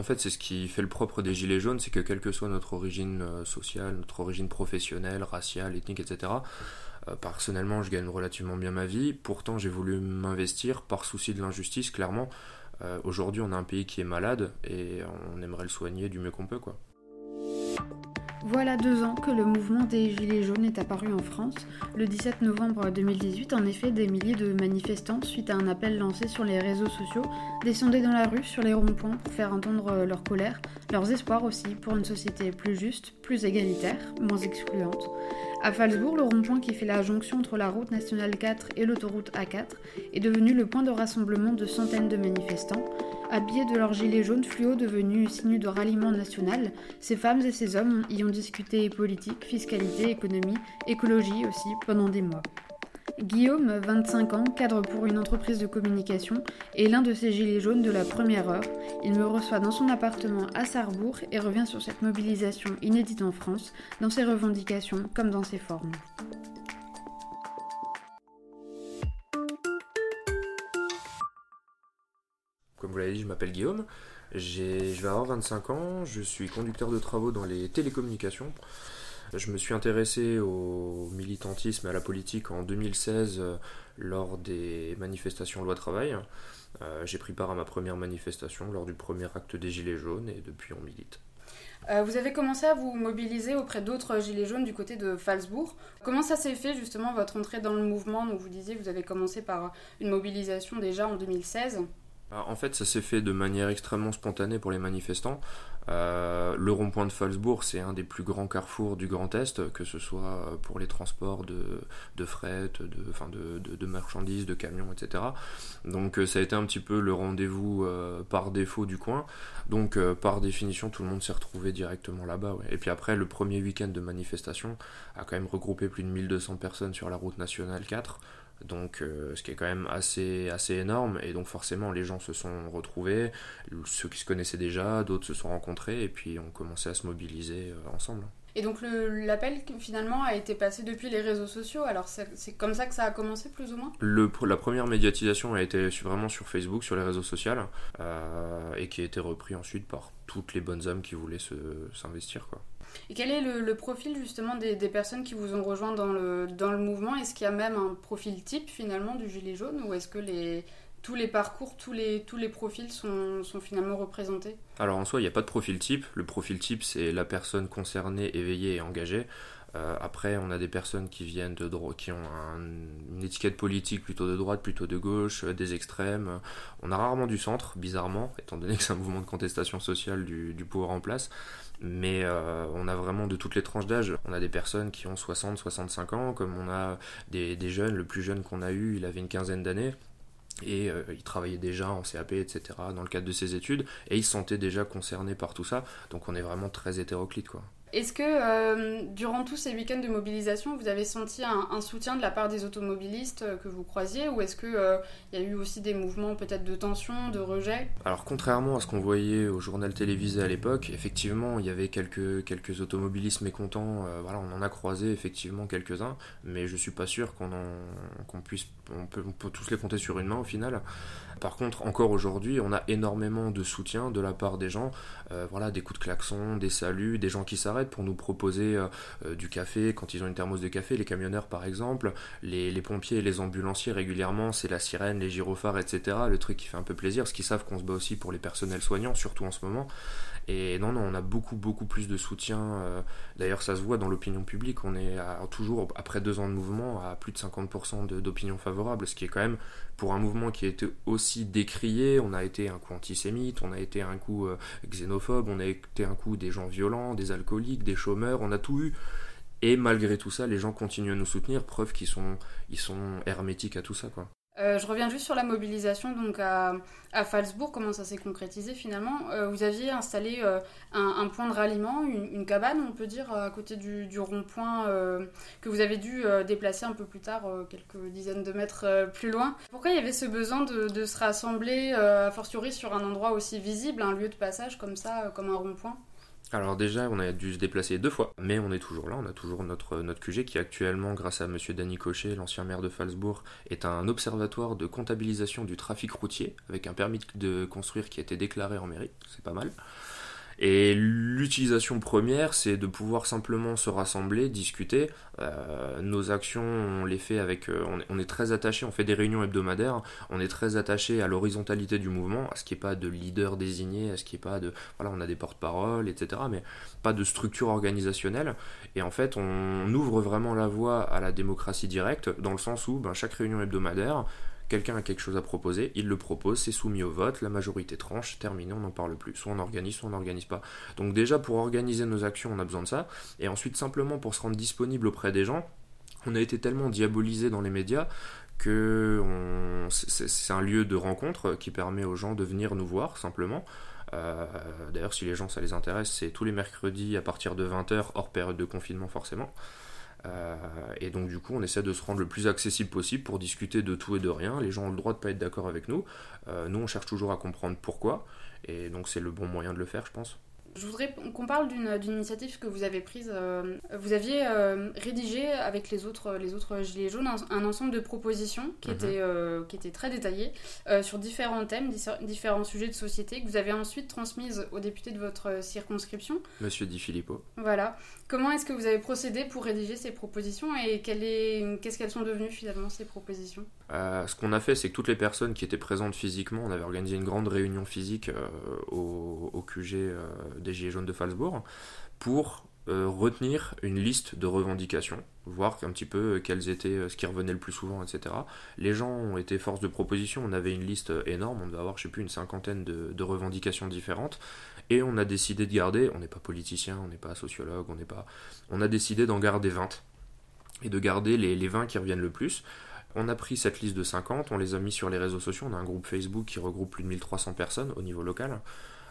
En fait, c'est ce qui fait le propre des Gilets jaunes, c'est que quelle que soit notre origine euh, sociale, notre origine professionnelle, raciale, ethnique, etc., euh, personnellement, je gagne relativement bien ma vie. Pourtant, j'ai voulu m'investir par souci de l'injustice, clairement. Euh, aujourd'hui, on a un pays qui est malade et on aimerait le soigner du mieux qu'on peut, quoi. Voilà deux ans que le mouvement des Gilets jaunes est apparu en France. Le 17 novembre 2018, en effet, des milliers de manifestants, suite à un appel lancé sur les réseaux sociaux, descendaient dans la rue sur les ronds-points pour faire entendre leur colère, leurs espoirs aussi pour une société plus juste, plus égalitaire, moins excluante. À Falsbourg, le rond-point qui fait la jonction entre la route nationale 4 et l'autoroute A4 est devenu le point de rassemblement de centaines de manifestants. Habillés de leurs gilets jaunes fluo devenus signe de ralliement national, ces femmes et ces hommes y ont discuté politique, fiscalité, économie, écologie aussi pendant des mois. Guillaume, 25 ans, cadre pour une entreprise de communication, est l'un de ces gilets jaunes de la première heure. Il me reçoit dans son appartement à Sarrebourg et revient sur cette mobilisation inédite en France, dans ses revendications comme dans ses formes. Comme vous l'avez dit, je m'appelle Guillaume, je vais avoir 25 ans, je suis conducteur de travaux dans les télécommunications. Je me suis intéressé au militantisme et à la politique en 2016 euh, lors des manifestations loi travail. Euh, j'ai pris part à ma première manifestation lors du premier acte des Gilets jaunes et depuis on milite. Euh, vous avez commencé à vous mobiliser auprès d'autres Gilets jaunes du côté de Falsbourg. Comment ça s'est fait justement votre entrée dans le mouvement? Donc vous disiez que vous avez commencé par une mobilisation déjà en 2016. Bah, en fait, ça s'est fait de manière extrêmement spontanée pour les manifestants. Euh, le rond-point de Falsbourg, c'est un des plus grands carrefours du Grand Est, que ce soit pour les transports de, fret, de, marchandises, de camions, etc. Donc euh, ça a été un petit peu le rendez-vous euh, par défaut du coin. Donc par définition, tout le monde s'est retrouvé directement là-bas. Et puis après, le premier week-end de manifestation a quand même regroupé plus de 1200 personnes sur la route nationale 4 donc euh, ce qui est quand même assez, assez énorme et donc forcément les gens se sont retrouvés, ceux qui se connaissaient déjà, d'autres se sont rencontrés et puis ont commencé à se mobiliser euh, ensemble. Et donc l'appel finalement a été passé depuis les réseaux sociaux, alors c'est comme ça que ça a commencé plus ou moins? Le, La première médiatisation a été vraiment sur Facebook, sur les réseaux sociaux, euh, et qui a été repris ensuite par toutes les bonnes âmes qui voulaient s'investir. quoi. Et quel est le, profil justement des, personnes qui vous ont rejoint dans le, dans mouvement? Est-ce qu'il y a même un profil type finalement du gilet jaune? Ou est-ce que tous les parcours, tous les, tous les profils sont, sont finalement représentés? Alors en soi, il n'y a pas de profil type. Le profil type, c'est la personne concernée, éveillée et engagée. Euh, après, on a des personnes qui viennent de qui ont une étiquette politique plutôt de droite, plutôt de gauche, euh, des extrêmes. On a rarement du centre, bizarrement, étant donné que c'est un mouvement de contestation sociale du, pouvoir en place mais euh, on a vraiment de toutes les tranches d'âge. On a des personnes qui ont 60, 65 ans, comme on a des, jeunes, le plus jeune qu'on a eu, il avait une quinzaine d'années. Et euh, il travaillait déjà en CAP, etc., dans le cadre de ses études, et il se sentait déjà concerné par tout ça. Donc on est vraiment très hétéroclite, quoi. Est-ce que euh, durant tous ces week-ends de mobilisation, vous avez senti un, soutien de la part des automobilistes euh, que vous croisiez ou est-ce qu'il euh, y a eu aussi des mouvements peut-être de tension, de rejet? Alors contrairement à ce qu'on voyait au journal télévisé à l'époque, effectivement il y avait quelques, quelques automobilistes mécontents, on en a croisé effectivement quelques-uns, mais je suis pas sûr qu'on qu'on puisse, on peut, tous les compter sur une main au final. Par contre, encore aujourd'hui, on a énormément de soutien de la part des gens, voilà, des coups de klaxon, des saluts, des gens qui s'arrêtent pour nous proposer euh, euh, du café quand ils ont une thermos de café, les camionneurs par exemple, les, pompiers et les ambulanciers régulièrement, c'est la sirène, les gyrophares, etc. Le truc qui fait un peu plaisir, parce qu'ils savent qu'on se bat aussi pour les personnels soignants, surtout en ce moment. Et non, non, on a beaucoup, beaucoup plus de soutien. Euh, d'ailleurs, ça se voit dans l'opinion publique. On est toujours, après deux ans de mouvement, à plus de 50% d'opinion favorable, ce qui est quand même, pour un mouvement qui a été aussi décrié, on a été un coup antisémite, on a été un coup euh, xénophobe, on a été un coup des gens violents, des alcooliques, des chômeurs, on a tout eu. Et malgré tout ça, les gens continuent à nous soutenir, preuve qu'ils sont, ils sont hermétiques à tout ça, quoi. Euh, je reviens juste sur la mobilisation donc à, à comment ça s'est concrétisé finalement. Euh, vous aviez installé euh, un, point de ralliement, une, cabane, on peut dire, à côté du, rond-point que vous avez dû déplacer un peu plus tard, quelques dizaines de mètres plus loin. Pourquoi il y avait ce besoin de, de se rassembler, a fortiori sur un endroit aussi visible, un lieu de passage comme ça, comme un rond-point? Alors déjà, on a dû se déplacer deux fois, mais on est toujours là, on a toujours notre, notre QG qui actuellement, grâce à Monsieur Danny Cochet, l'ancien maire de Falsbourg, est un observatoire de comptabilisation du trafic routier, avec un permis de construire qui a été déclaré en mairie, c'est pas mal. Et l'utilisation première, c'est de pouvoir simplement se rassembler, discuter. Euh, nos actions, on les fait avec. Euh, on, est, très attaché, on fait des réunions hebdomadaires, on est très attaché à l'horizontalité du mouvement, à ce qui n'y ait pas de leader désigné, à ce qui n'y ait pas de. Voilà, on a des porte-paroles, etc., mais pas de structure organisationnelle. Et en fait, on ouvre vraiment la voie à la démocratie directe, dans le sens où ben, chaque réunion hebdomadaire, quelqu'un a quelque chose à proposer, il le propose, c'est soumis au vote, la majorité tranche, terminé, on n'en parle plus. Soit on organise, soit on n'organise pas. Donc déjà pour organiser nos actions, on a besoin de ça. Et ensuite simplement pour se rendre disponible auprès des gens, on a été tellement diabolisé dans les médias que c'est un lieu de rencontre qui permet aux gens de venir nous voir simplement. Euh, d'ailleurs, si les gens ça les intéresse, c'est tous les mercredis à partir de 20h, hors période de confinement forcément. Euh, et donc du coup, on essaie de se rendre le plus accessible possible pour discuter de tout et de rien. Les gens ont le droit de pas être d'accord avec nous. Euh, nous, on cherche toujours à comprendre pourquoi. Et donc c'est le bon moyen de le faire, je pense. Je voudrais qu'on parle d'une initiative que vous avez prise. Euh, vous aviez euh, rédigé avec les autres, les autres Gilets jaunes un, ensemble de propositions qui, mhm. étaient, euh, qui étaient très détaillées sur différents thèmes, différents sujets de société que vous avez ensuite transmises aux députés de votre circonscription. Monsieur Di Filippo. Voilà. Comment est-ce que vous avez procédé pour rédiger ces propositions et qu'est-ce qu'elles sont devenues finalement ces propositions? Ce qu'on a fait, c'est que toutes les personnes qui étaient présentes physiquement, on avait organisé une grande réunion physique au, au, QG des Gilets jaunes de Falsbourg pour euh, retenir une liste de revendications, voir un petit peu euh, quelles étaient euh, ce qui revenait le plus souvent, etc. Les gens ont été force de proposition, on avait une liste énorme, on devait avoir, je sais plus, une cinquantaine de, revendications différentes, et on a décidé de garder, on n'est pas politicien, on n'est pas sociologue, on n'est pas. On a décidé d'en garder 20, et de garder les, les 20 qui reviennent le plus. On a pris cette liste de 50, on les a mis sur les réseaux sociaux, on a un groupe Facebook qui regroupe plus de 1300 personnes au niveau local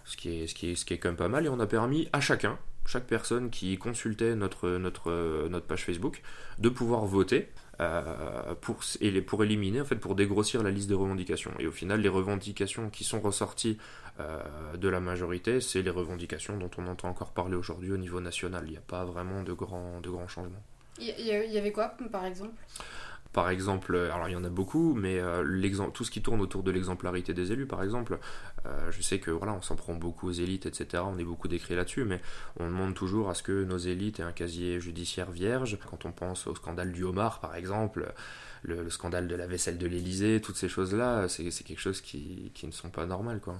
ce qui est, ce qui est, ce qui est quand même pas mal, et on a permis à chacun, chaque personne qui consultait notre, notre, notre page Facebook, de pouvoir voter euh, pour, et pour éliminer, en fait, pour dégrossir la liste des revendications. Et au final, les revendications qui sont ressorties euh, de la majorité, c'est les revendications dont on entend encore parler aujourd'hui au niveau national. Il n'y a pas vraiment de grands, de grands changements. Il y avait quoi, par exemple? Par exemple, euh, alors il y en a beaucoup, mais euh, tout ce qui tourne autour de l'exemplarité des élus, par exemple, euh, je sais que on s'en prend beaucoup aux élites, etc. On est beaucoup décrit là-dessus, mais on demande toujours à ce que nos élites aient un casier judiciaire vierge. Quand on pense au scandale du homard, par exemple, le, scandale de la vaisselle de l'Elysée, toutes ces choses-là, c'est quelque chose qui, qui ne sont pas normales, quoi.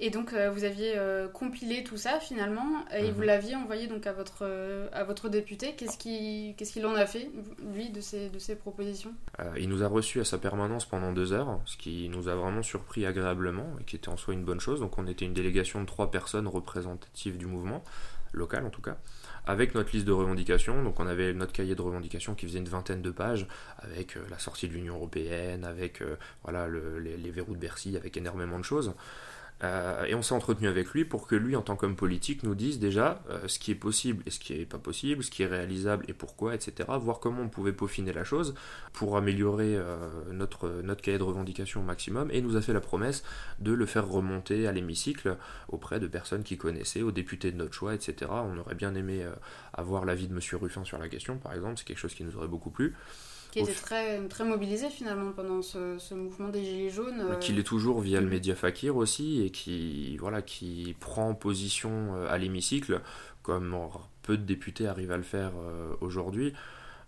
Et donc euh, vous aviez euh, compilé tout ça finalement et vous mhm. l'aviez envoyé donc à votre, euh, à votre député. Qu'est-ce qu'il en a fait, lui, de ces, de ces propositions? Il nous a reçus à sa permanence pendant deux heures, ce qui nous a vraiment surpris agréablement et qui était en soi une bonne chose. Donc on était une délégation de trois personnes représentatives du mouvement, local en tout cas avec notre liste de revendications. Donc on avait notre cahier de revendications qui faisait une vingtaine de pages, avec la sortie de l'Union européenne, avec voilà les, les, verrous de Bercy, avec énormément de choses. Euh, et on s'est entretenu avec lui pour que lui, en tant qu'homme politique, nous dise déjà euh, ce qui est possible et ce qui n'est pas possible, ce qui est réalisable et pourquoi, etc. Voir comment on pouvait peaufiner la chose pour améliorer euh, notre, notre cahier de revendication au maximum. Et nous a fait la promesse de le faire remonter à l'hémicycle auprès de personnes qui connaissaient, aux députés de notre choix, etc. On aurait bien aimé avoir l'avis de M. Ruffin sur la question, par exemple. C'est quelque chose qui nous aurait beaucoup plu qui était très, très mobilisé finalement pendant ce, mouvement des Gilets jaunes. Bah, qui l'est toujours via le média Fakir aussi et qui, voilà, qui prend position euh, à l'hémicycle comme peu de députés arrivent à le faire euh, aujourd'hui.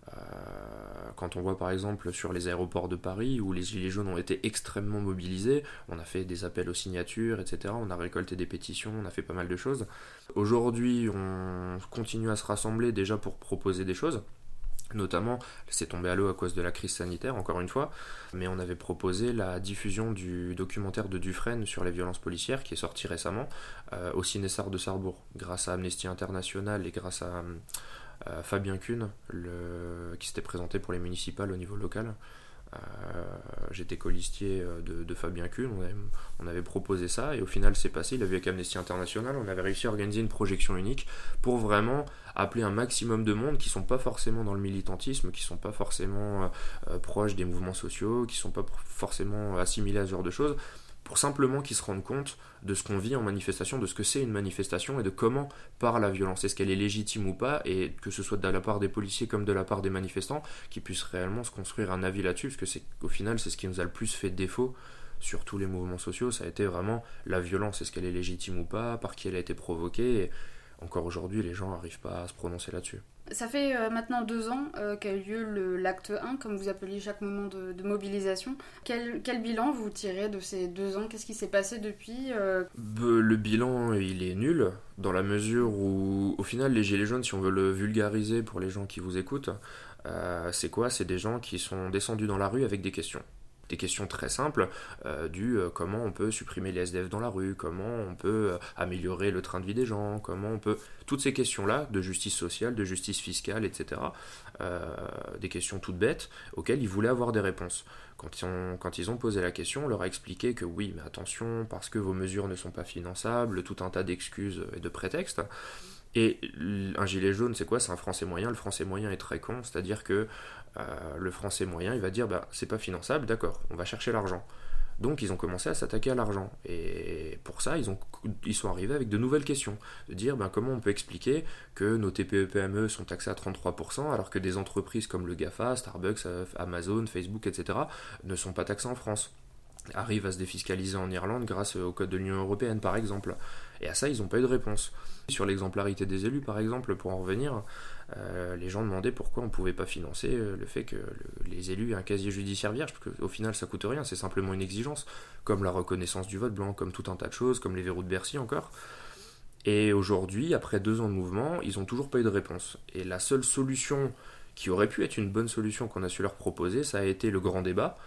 Euh, quand on voit par exemple sur les aéroports de Paris où les Gilets jaunes ont été extrêmement mobilisés, on a fait des appels aux signatures, etc. On a récolté des pétitions, on a fait pas mal de choses. Aujourd'hui, on continue à se rassembler déjà pour proposer des choses. Notamment, c'est tombé à l'eau à cause de la crise sanitaire, encore une fois, mais on avait proposé la diffusion du documentaire de Dufresne sur les violences policières, qui est sorti récemment, euh, au Ciné-Sart de Sarrebourg, grâce à Amnesty International et grâce à euh, Fabien Kuhn, qui s'était présenté pour les municipales au niveau local. J'étais colistier de, Fabien Kuhn, on avait, proposé ça et au final c'est passé. Il a vu avec Amnesty International, on avait réussi à organiser une projection unique pour vraiment appeler un maximum de monde qui sont pas forcément dans le militantisme, qui sont pas forcément proches des mouvements sociaux, qui sont pas forcément assimilés à ce genre de choses pour simplement qu'ils se rendent compte de ce qu'on vit en manifestation, de ce que c'est une manifestation et de comment par la violence, est-ce qu'elle est légitime ou pas, et que ce soit de la part des policiers comme de la part des manifestants, qui puissent réellement se construire un avis là-dessus, parce que c'est au final c'est ce qui nous a le plus fait défaut sur tous les mouvements sociaux, ça a été vraiment la violence, est-ce qu'elle est légitime ou pas, par qui elle a été provoquée, et encore aujourd'hui les gens n'arrivent pas à se prononcer là-dessus. Ça fait euh, maintenant deux ans euh, qu'a eu lieu l'acte 1, comme vous appelez chaque moment de, mobilisation. Quel, bilan vous tirez de ces deux ans? Qu'est-ce qui s'est passé depuis euh? Le bilan, il est nul, dans la mesure où, au final, les Gilets jaunes, si on veut le vulgariser pour les gens qui vous écoutent, c'est quoi? C'est des gens qui sont descendus dans la rue avec des questions des questions très simples euh, du euh, comment on peut supprimer les SDF dans la rue, comment on peut euh, améliorer le train de vie des gens, comment on peut... Toutes ces questions-là, de justice sociale, de justice fiscale, etc., des questions toutes bêtes auxquelles ils voulaient avoir des réponses. Quand ils, ont, quand ils ont posé la question, on leur a expliqué que oui, mais attention, parce que vos mesures ne sont pas finançables, tout un tas d'excuses et de prétextes. Et un gilet jaune, c'est quoi? C'est un français moyen. Le français moyen est très con, c'est-à-dire que euh, le français moyen, il va dire bah, c'est pas finançable, d'accord, on va chercher l'argent. Donc ils ont commencé à s'attaquer à l'argent. Et pour ça, ils, ont, ils sont arrivés avec de nouvelles questions. De dire ben, comment on peut expliquer que nos TPE-PME sont taxés à 33% alors que des entreprises comme le GAFA, Starbucks, Amazon, Facebook, etc. ne sont pas taxées en France? Arrivent à se défiscaliser en Irlande grâce au code de l'Union européenne par exemple. Et à ça, ils n'ont pas eu de réponse. Sur l'exemplarité des élus par exemple, pour en revenir, euh, les gens demandaient pourquoi on ne pouvait pas financer euh, le fait que les élus aient un casier judiciaire vierge, parce qu'au final ça coûte rien, c'est simplement une exigence, comme la reconnaissance du vote blanc, comme tout un tas de choses, comme les verrous de Bercy encore. Et aujourd'hui, après deux ans de mouvement, ils n'ont toujours pas eu de réponse. Et la seule solution qui aurait pu être une bonne solution qu'on a su leur proposer, ça a été le grand débat,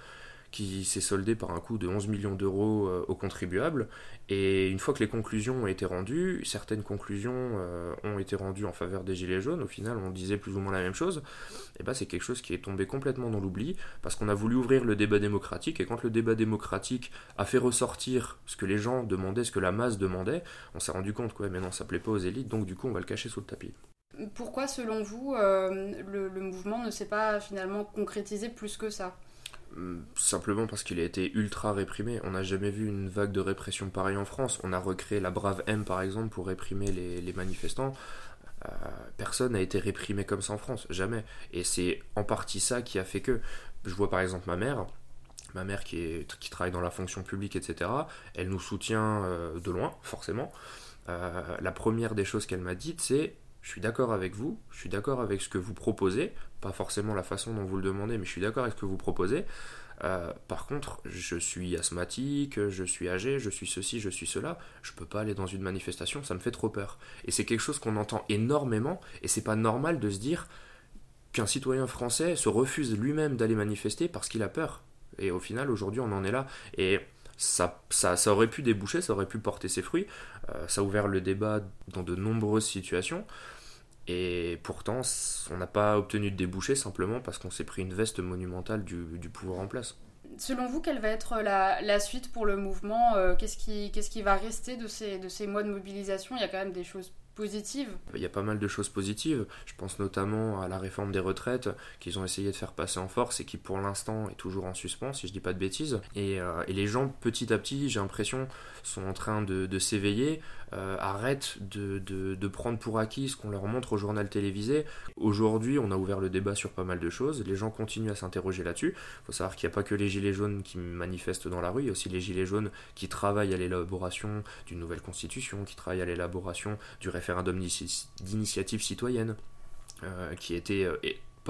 qui s'est soldé par un coût de 11 millions d'euros euh, aux contribuables. Et une fois que les conclusions ont été rendues, certaines conclusions euh, ont été rendues en faveur des Gilets jaunes, au final on disait plus ou moins la même chose, et ben c'est quelque chose qui est tombé complètement dans l'oubli, parce qu'on a voulu ouvrir le débat démocratique, et quand le débat démocratique a fait ressortir ce que les gens demandaient, ce que la masse demandait, on s'est rendu compte que ouais, mais non, ça plaît pas aux élites, donc du coup on va le cacher sous le tapis. Pourquoi selon vous euh, le mouvement ne s'est pas finalement concrétisé plus que ça? Simplement parce qu'il a été ultra réprimé. On n'a jamais vu une vague de répression pareille en France. On a recréé la Brave M par exemple pour réprimer les, manifestants. Euh, personne n'a été réprimé comme ça en France, jamais. Et c'est en partie ça qui a fait que. Je vois par exemple ma mère, ma mère qui travaille dans la fonction publique, etc. Elle nous soutient euh, de loin, forcément. Euh, la première des choses qu'elle m'a dites, c'est je suis d'accord avec vous, je suis d'accord avec ce que vous proposez, pas forcément la façon dont vous le demandez, mais je suis d'accord avec ce que vous proposez. Euh, par contre, je suis asthmatique, je suis âgé, je suis ceci, je suis cela. Je peux pas aller dans une manifestation, ça me fait trop peur. Et c'est quelque chose qu'on entend énormément, et c'est pas normal de se dire qu'un citoyen français se refuse lui-même d'aller manifester parce qu'il a peur. Et au final, aujourd'hui, on en est là. Et ça, ça, ça, aurait pu déboucher, ça aurait pu porter ses fruits. Euh, ça a ouvert le débat dans de nombreuses situations. Et pourtant, on n'a pas obtenu de débouché simplement parce qu'on s'est pris une veste monumentale du, pouvoir en place. Selon vous, quelle va être la, suite pour le mouvement? Euh, Qu'est-ce qui, qui, va rester de ces, de ces mois de mobilisation? Il y a quand même des choses il y a pas mal de choses positives. Je pense notamment à la réforme des retraites qu'ils ont essayé de faire passer en force et qui pour l'instant est toujours en suspens, si je dis pas de bêtises. Et, euh, les gens, petit à petit, j'ai l'impression, sont en train de, s'éveiller, euh, arrêtent de, prendre pour acquis ce qu'on leur montre au journal télévisé. Aujourd'hui, on a ouvert le débat sur pas mal de choses. Les gens continuent à s'interroger là-dessus. Il faut savoir qu'il n'y a pas que les gilets jaunes qui manifestent dans la rue, il y a aussi les gilets jaunes qui travaillent à l'élaboration d'une nouvelle constitution, qui travaillent à l'élaboration du référendum d'initiative citoyenne euh, qui été euh,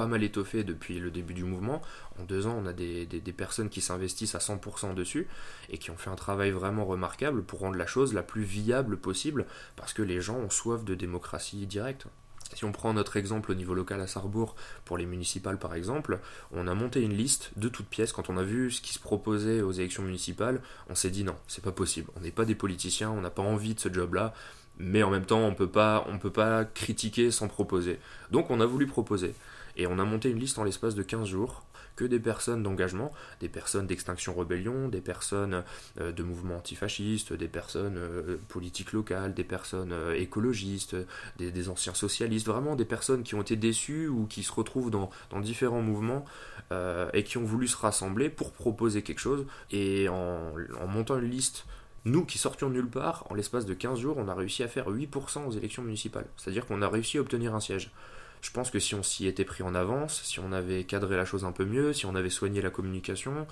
pas mal étoffé depuis le début du mouvement. En deux ans, on a des, personnes qui s'investissent à 100% dessus et qui ont fait un travail vraiment remarquable pour rendre la chose la plus viable possible parce que les gens ont soif de démocratie directe. Si on prend notre exemple au niveau local à Sarrebourg, pour les municipales par exemple, on a monté une liste de toutes pièces. Quand on a vu ce qui se proposait aux élections municipales, on s'est dit non, c'est pas possible. On n'est pas des politiciens, on n'a pas envie de ce job-là mais en même temps on peut pas on peut pas critiquer sans proposer. Donc on a voulu proposer et on a monté une liste en l'espace de 15 jours que des personnes d'engagement, des personnes d'extinction rébellion, des personnes euh, de mouvements antifascistes, des personnes euh, politiques locales, des personnes euh, écologistes, des, anciens socialistes, vraiment des personnes qui ont été déçues ou qui se retrouvent dans, différents mouvements et qui ont voulu se rassembler pour proposer quelque chose. Et en, en montant une liste nous qui sortions de nulle part, en l'espace de 15 jours, on a réussi à faire 8% aux élections municipales. C'est-à-dire qu'on a réussi à obtenir un siège. Je pense que si on s'y était pris en avance, si on avait cadré la chose un peu mieux, si on avait soigné la communication,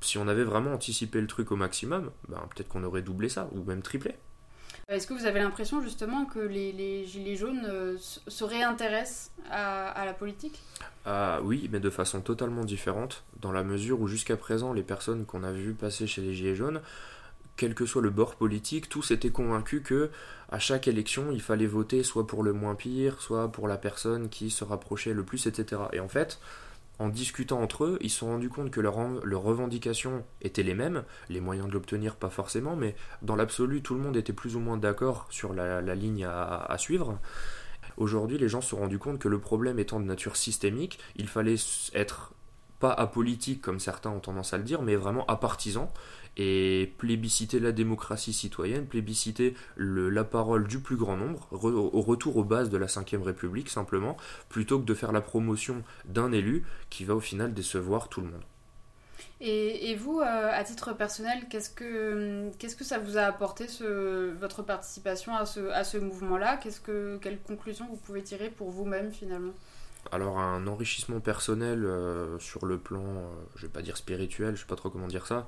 si on avait vraiment anticipé le truc au maximum, ben, peut-être qu'on aurait doublé ça, ou même triplé. Est-ce que vous avez l'impression justement que les, Gilets jaunes euh, se réintéressent à, la politique? Ah, Oui, mais de façon totalement différente, dans la mesure où jusqu'à présent, les personnes qu'on a vues passer chez les Gilets jaunes, quel que soit le bord politique, tous étaient convaincus que à chaque élection, il fallait voter soit pour le moins pire, soit pour la personne qui se rapprochait le plus, etc. Et en fait, en discutant entre eux, ils se sont rendus compte que leurs revendications étaient les mêmes, les moyens de l'obtenir pas forcément, mais dans l'absolu, tout le monde était plus ou moins d'accord sur la, ligne à, suivre. Aujourd'hui, les gens se sont rendus compte que le problème étant de nature systémique, il fallait être pas apolitique comme certains ont tendance à le dire, mais vraiment apartisan et plébisciter la démocratie citoyenne, plébisciter la parole du plus grand nombre, au retour aux bases de la Ve République simplement, plutôt que de faire la promotion d'un élu qui va au final décevoir tout le monde. Et, vous, euh, à titre personnel, qu'est-ce que, qu'est-ce que ça vous a apporté, ce, votre participation à ce, à ce mouvement-là? Qu'est-ce que, Quelles conclusions vous pouvez tirer pour vous-même finalement? Alors un enrichissement personnel euh, sur le plan, euh, je vais pas dire spirituel, je sais pas trop comment dire ça,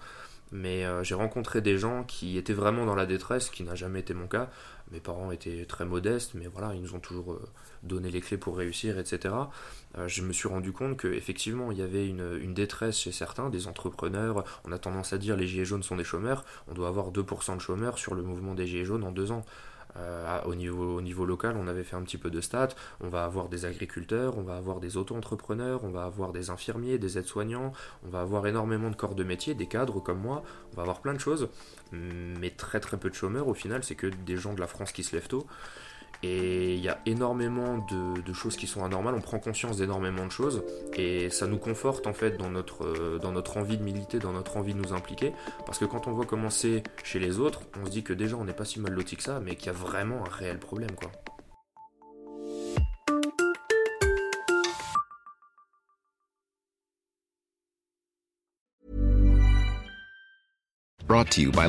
mais euh, j'ai rencontré des gens qui étaient vraiment dans la détresse, qui n'a jamais été mon cas. Mes parents étaient très modestes, mais voilà, ils nous ont toujours euh, donné les clés pour réussir, etc. Euh, je me suis rendu compte qu'effectivement, il y avait une, une, détresse chez certains, des entrepreneurs. On a tendance à dire les gilets jaunes sont des chômeurs. On doit avoir 2% de chômeurs sur le mouvement des gilets jaunes en deux ans. Euh, au, niveau, au niveau local, on avait fait un petit peu de stats. On va avoir des agriculteurs, on va avoir des auto-entrepreneurs, on va avoir des infirmiers, des aides-soignants, on va avoir énormément de corps de métier, des cadres comme moi, on va avoir plein de choses, mais très très peu de chômeurs au final, c'est que des gens de la France qui se lèvent tôt. Et il y a énormément de, choses qui sont anormales, on prend conscience d'énormément de choses et ça nous conforte en fait dans notre, euh, dans notre envie de militer, dans notre envie de nous impliquer. Parce que quand on voit commencer chez les autres, on se dit que déjà on n'est pas si mal loti que ça, mais qu'il y a vraiment un réel problème quoi. Brought to you by.